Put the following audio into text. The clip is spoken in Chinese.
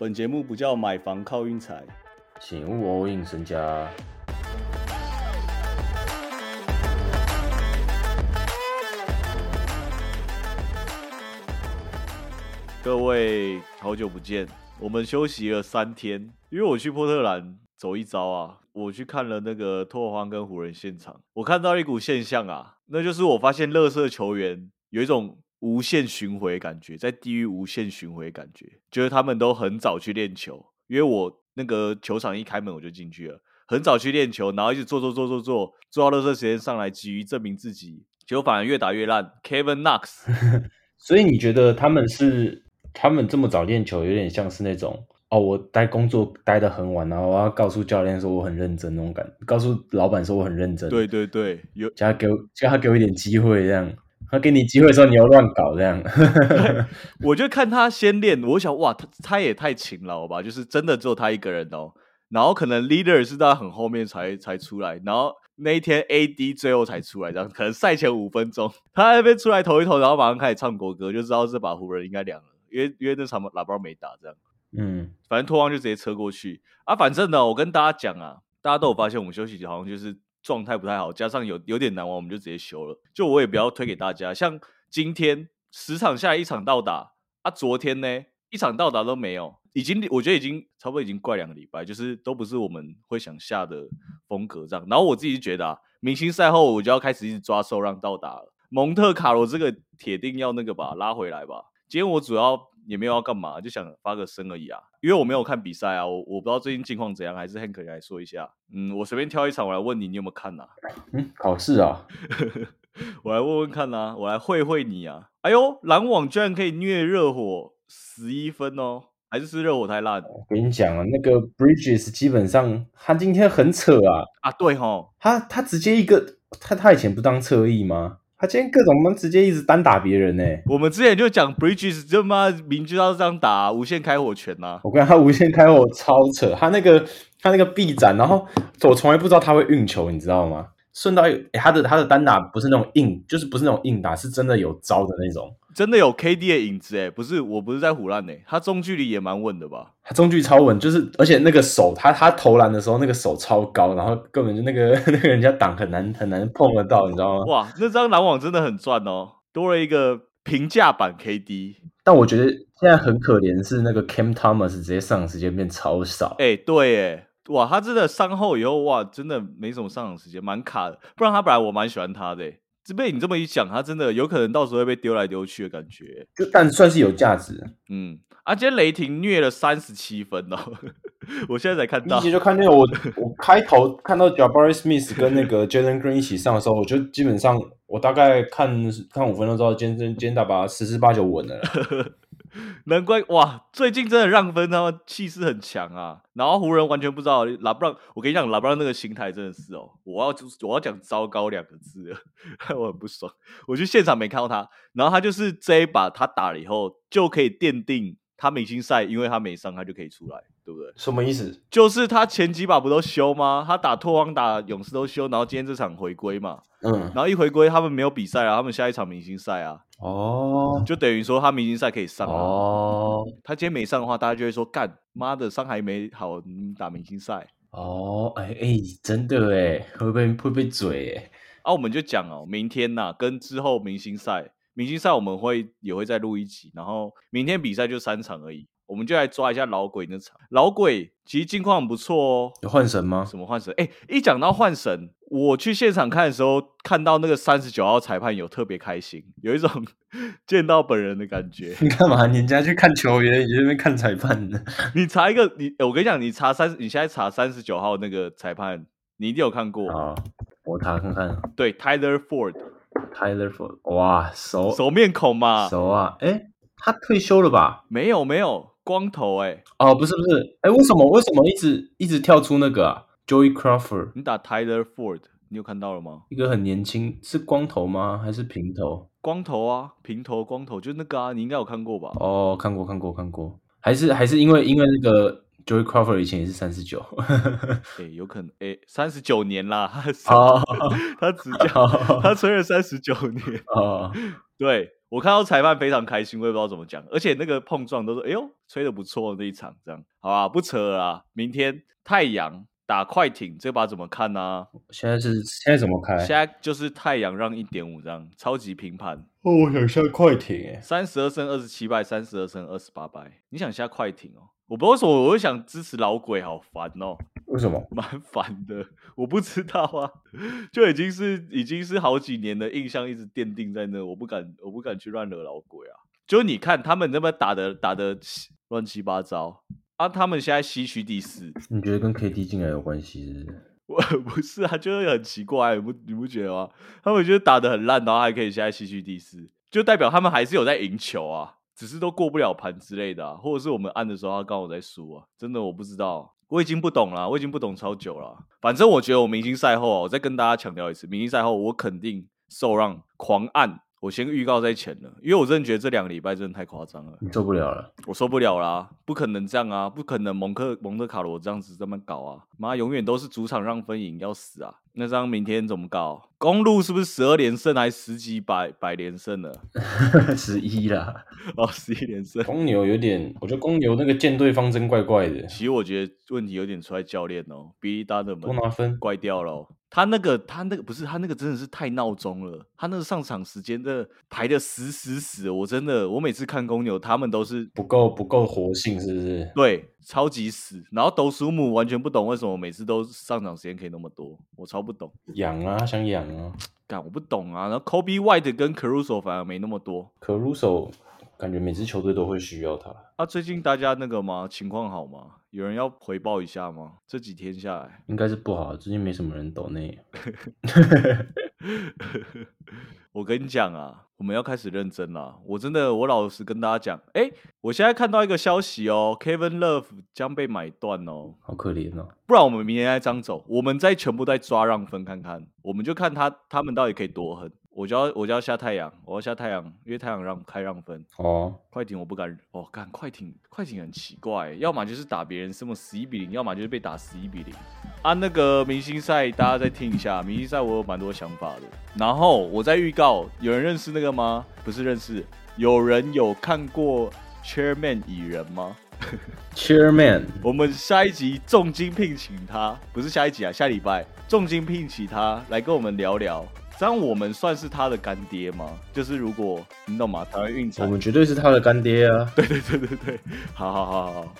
本节目不叫买房靠运财，请勿 all in 身家。各位好久不见，我们休息了三天，因为我去波特兰走一遭啊，我去看了那个拓荒跟湖人现场，我看到一股现象啊，那就是我发现乐色球员有一种无限巡回感觉，在地狱无限巡回感觉，觉得他们都很早去练球，因为我那个球场一开门我就进去了，很早去练球，然后一直做做做做做，做到乐色时间上来，急于证明自己，结果反而越打越烂。Kevin Knox，所以你觉得他们是他们这么早练球，有点像是那种哦，我待工作待得很晚，然后我要告诉教练说我很认真那种感，告诉老板说我很认真，对对对，有叫他给我叫他给我一点机会这样。他给你机会的时候，你又乱搞这样。我就看他先练，我想哇，他他也太勤劳吧，就是真的只有他一个人哦。然后可能 leader 是在很后面才才出来，然后那一天 AD 最后才出来，这样可能赛前五分钟他那边出来投一投，然后马上开始唱国歌，就知道这把湖人应该凉了，因为因为那场喇叭没打这样。嗯，反正托邦就直接车过去啊。反正呢，我跟大家讲啊，大家都有发现我们休息好像就是。状态不太好，加上有有点难玩，我们就直接休了。就我也不要推给大家。像今天十场下来一场到达啊，昨天呢一场到达都没有，已经我觉得已经差不多已经怪两个礼拜，就是都不是我们会想下的风格这样。然后我自己觉得啊，明星赛后我就要开始一直抓受让到达了。蒙特卡罗这个铁定要那个吧，拉回来吧。今天我主要。也没有要干嘛，就想发个声而已啊。因为我没有看比赛啊，我我不知道最近近况怎样，还是 Hank 来说一下。嗯，我随便挑一场，我来问你，你有没有看呐？嗯，考试啊，我来问问看呐，我来会会你啊。哎呦，篮网居然可以虐热火十一分哦，还是是热火太烂？我跟你讲啊，那个 Bridges 基本上他今天很扯啊啊，对吼，他他直接一个他他以前不当侧翼吗？他今天各种们直接一直单打别人呢。我们之前就讲 Bridges 就妈明知道是这样打，无限开火权呐。我跟他无限开火超扯，他那个他那个臂展，然后我从来不知道他会运球，你知道吗？顺道他的他的单打不是那种硬，就是不是那种硬打，是真的有招的那种。真的有 KD 的影子哎，不是，我不是在胡乱哎，他中距离也蛮稳的吧？他中距超稳，就是而且那个手，他他投篮的时候那个手超高，然后根本就那个 那个人家挡很难很难碰得到，你知道吗？哇，那张篮网真的很赚哦，多了一个平价版 KD。但我觉得现在很可怜是那个 Cam Thomas 直接上场时间变超少。哎，对哎，哇，他真的伤后以后哇，真的没什么上场时间，蛮卡的。不然他本来我蛮喜欢他的。被你这么一讲，他真的有可能到时候会被丢来丢去的感觉。就但算是有价值。嗯，啊，今天雷霆虐了三十七分哦，我现在才看到。一节就看那个，我我开头看到 Jabari Smith 跟那个 Jalen Green 一起上的时候，我就基本上我大概看看五分钟之后，今天今天打把十之八九稳了。难怪哇！最近真的让分，他们气势很强啊。然后湖人完全不知道拉布朗，我跟你讲，拉布朗那个心态真的是哦，我要就是我要讲糟糕两个字，我很不爽。我去现场没看到他，然后他就是这一把他打了以后，就可以奠定他明星赛，因为他没伤，他就可以出来，对不对？什么意思？就是他前几把不都休吗？他打拓荒、打勇士都休，然后今天这场回归嘛，嗯，然后一回归，他们没有比赛啊，他们下一场明星赛啊。哦，就等于说他明星赛可以上哦。他今天没上的话，大家就会说干妈的伤还没好，打明星赛哦。哎哎，真的哎，会被会被嘴哎。啊，我们就讲哦，明天呐，跟之后明星赛，明星赛我们会也会再录一集，然后明天比赛就三场而已。我们就来抓一下老鬼那场，老鬼其实近况不错哦。有换神吗？什么换神？哎，一讲到换神，我去现场看的时候，看到那个三十九号裁判有特别开心，有一种 见到本人的感觉。你干嘛？人家去看球员，你这边看裁判呢？你查一个，你我跟你讲，你查三，你现在查三十九号那个裁判，你一定有看过啊。我查看看。对，Tyler Ford。Tyler Ford，哇，熟。熟面孔嘛，熟啊。哎，他退休了吧？没有，没有。光头哎。哦不是不是。哎为什么为什么一直一直跳出那个啊？Joey Crawford 你打 Tyler Ford 你有看到了吗？一个很年轻是光头吗？还是平头？光头啊平头光头就那个啊你应该有看过吧？哦看过看过看过。还是还是因为因为那个 Joey Crawford 以前也是三十九 哎有可能哎三十九年啦哦他执教他吹了三十九年哦对我看到裁判非常开心，我也不知道怎么讲，而且那个碰撞都是哎呦吹的不错那一场，这样好啊，不扯了啦。明天太阳打快艇，这把怎么看呢、现在是现在怎么看？现在就是太阳让一点五这样，超级平盘，哦，我想下快艇哎，三十二胜二十七败，三十二胜二十八败。你想下快艇哦？我不知道为什么我会想支持老鬼，好烦哦。为什么？蛮烦的，我不知道啊，就已经是已经是好几年的印象，一直奠定在那，我不敢我不敢去乱惹老鬼啊。就你看他们那边打的打的乱七八糟啊，他们现在西区第四，你觉得跟 KD 进来有关系是不是？我不是啊，就是很奇怪，你不你不觉得吗？他们就是打的很烂，然后还可以现在西区第四，就代表他们还是有在赢球啊，只是都过不了盘之类的啊，或者是我们按的时候他刚好在输啊，真的我不知道。我已经不懂了，我已经不懂超久了。反正我觉得我明星赛后啊，我再跟大家强调一次，明星赛后我肯定受让狂按。我先预告在前了，因为我真的觉得这两个礼拜真的太夸张了，你受不了了。我受不了啦！不可能这样啊，不可能蒙克蒙特卡罗这样子这么搞啊！妈，永远都是主场让分赢，要死啊！那这样明天怎么搞？公路是不是十二连胜还十几百百连胜了？十一啦，哦，十一连胜。公牛有点，我觉得公牛那个舰队方针怪怪的，其实我觉得问题有点出在教练哦，比利达的门多拿分。怪掉了哦、他那个他那个不是他那个真的是太闹钟了，他那个上场时间真的排的死死死，我真的我每次看公牛他们都是不够不够活性，是不是？对，超级死。然后斗鼠母完全不懂为什么每次都上场时间可以那么多，我超不懂，养啊，想养啊。干我不懂啊。然后 Kobe White 跟 Caruso 反而没那么多。可 Russo 感觉每支球队都会需要他。啊，最近大家那个吗？情况好吗？有人要回报一下吗？这几天下来，应该是不好，最近没什么人抖内。我跟你讲啊，我们要开始认真了。我真的，我老实跟大家讲，哎，我现在看到一个消息哦，Kevin Love 将被买断哦。好可怜哦。不然我们明天再张走，我们再全部再抓让分看看，我们就看他他们到底可以多狠。我就要我就要下太阳，我要下太阳，因为太阳让开让分。哦，快艇我不敢哦，干快艇快艇很奇怪，要么就是打别人什么十一比零，要么就是被打十一比零。啊，那个明星赛大家再听一下，明星赛我有蛮多想法的。然后我在预告，有人认识那个吗？不是认识，有人有看过 Chairman 蚁人吗？Chairman，我们下一集重金聘请他，不是下一集啊，下礼拜重金聘请他来跟我们聊聊。这样我们算是他的干爹吗？就是如果你懂吗？台湾运彩，我们绝对是他的干爹啊。对对对对对，好好好好好，